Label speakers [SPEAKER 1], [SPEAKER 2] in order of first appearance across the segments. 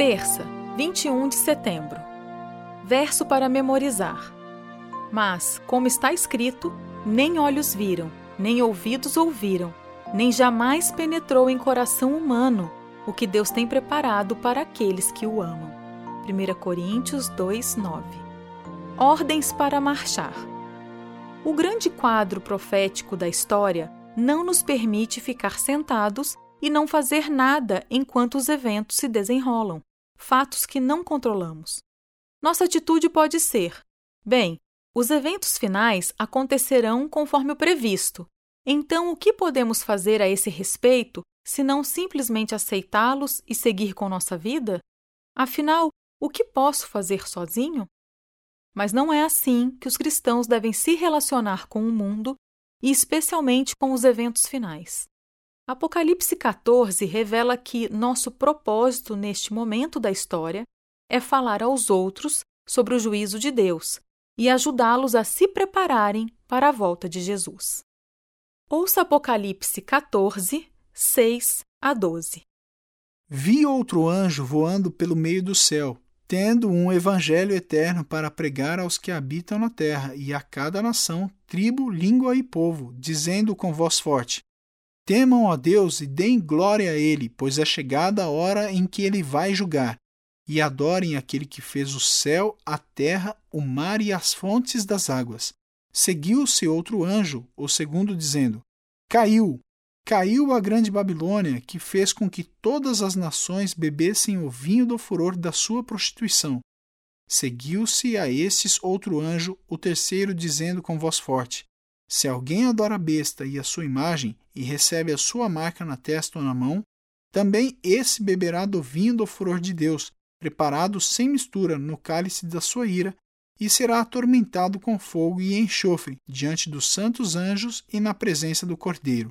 [SPEAKER 1] Terça, 21 de setembro. Verso para memorizar. Mas, como está escrito, nem olhos viram, nem ouvidos ouviram, nem jamais penetrou em coração humano o que Deus tem preparado para aqueles que o amam. 1 Coríntios 2, 9. Ordens para marchar. O grande quadro profético da história não nos permite ficar sentados e não fazer nada enquanto os eventos se desenrolam, fatos que não controlamos. Nossa atitude pode ser: bem, os eventos finais acontecerão conforme o previsto, então o que podemos fazer a esse respeito se não simplesmente aceitá-los e seguir com nossa vida? Afinal, o que posso fazer sozinho? Mas não é assim que os cristãos devem se relacionar com o mundo e especialmente com os eventos finais. Apocalipse 14 revela que nosso propósito neste momento da história é falar aos outros sobre o juízo de Deus e ajudá-los a se prepararem para a volta de Jesus. Ouça Apocalipse 14, 6 a 12.
[SPEAKER 2] Vi outro anjo voando pelo meio do céu, tendo um evangelho eterno para pregar aos que habitam na terra e a cada nação, tribo, língua e povo, dizendo com voz forte: Temam a Deus e deem glória a Ele, pois é chegada a hora em que Ele vai julgar. E adorem aquele que fez o céu, a terra, o mar e as fontes das águas. Seguiu-se outro anjo, o segundo, dizendo: Caiu, Caiu a grande Babilônia, que fez com que todas as nações bebessem o vinho do furor da sua prostituição. Seguiu-se a esses outro anjo, o terceiro, dizendo com voz forte: Se alguém adora a besta e a sua imagem, e recebe a sua marca na testa ou na mão, também esse beberá do vinho do furor de Deus, preparado sem mistura no cálice da sua ira, e será atormentado com fogo e enxofre diante dos santos anjos e na presença do Cordeiro.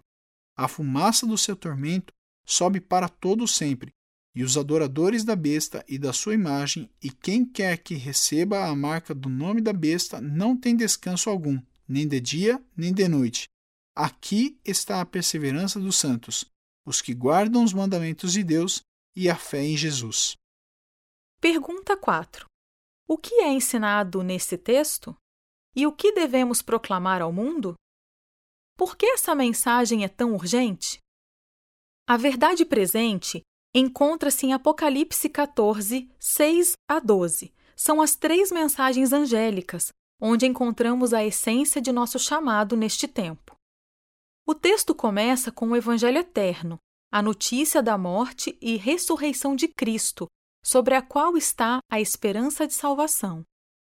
[SPEAKER 2] A fumaça do seu tormento sobe para todo sempre, e os adoradores da besta e da sua imagem, e quem quer que receba a marca do nome da besta, não tem descanso algum, nem de dia, nem de noite. Aqui está a perseverança dos santos, os que guardam os mandamentos de Deus e a fé em Jesus.
[SPEAKER 1] Pergunta 4. O que é ensinado nesse texto? E o que devemos proclamar ao mundo? Por que essa mensagem é tão urgente? A verdade presente encontra-se em Apocalipse 14, 6 a 12. São as três mensagens angélicas, onde encontramos a essência de nosso chamado neste tempo. O texto começa com o Evangelho eterno, a notícia da morte e ressurreição de Cristo, sobre a qual está a esperança de salvação.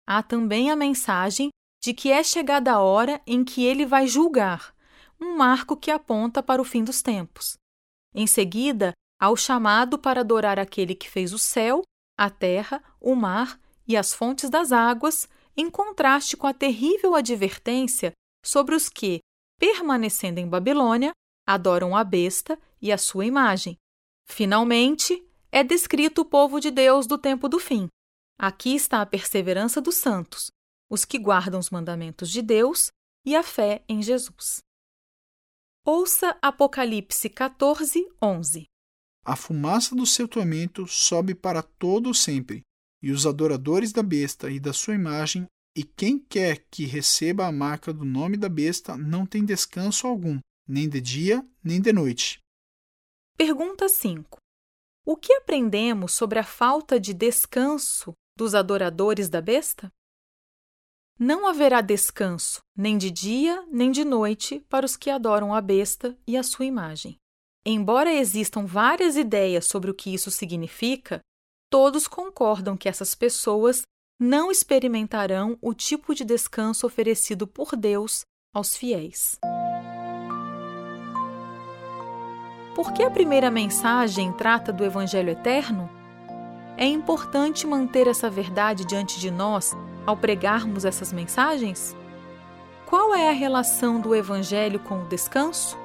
[SPEAKER 1] Há também a mensagem de que é chegada a hora em que ele vai julgar, um marco que aponta para o fim dos tempos. Em seguida, há o chamado para adorar aquele que fez o céu, a terra, o mar e as fontes das águas, em contraste com a terrível advertência sobre os que, permanecendo em Babilônia, adoram a besta e a sua imagem. Finalmente, é descrito o povo de Deus do tempo do fim. Aqui está a perseverança dos santos, os que guardam os mandamentos de Deus e a fé em Jesus. Ouça Apocalipse 14, 11.
[SPEAKER 2] A fumaça do seu tormento sobe para todo sempre, e os adoradores da besta e da sua imagem, e quem quer que receba a marca do nome da besta, não tem descanso algum, nem de dia, nem de noite.
[SPEAKER 1] Pergunta 5. O que aprendemos sobre a falta de descanso dos adoradores da besta? Não haverá descanso, nem de dia, nem de noite, para os que adoram a besta e a sua imagem. Embora existam várias ideias sobre o que isso significa, todos concordam que essas pessoas não experimentarão o tipo de descanso oferecido por Deus aos fiéis. Por que a primeira mensagem trata do Evangelho eterno? É importante manter essa verdade diante de nós ao pregarmos essas mensagens? Qual é a relação do Evangelho com o descanso?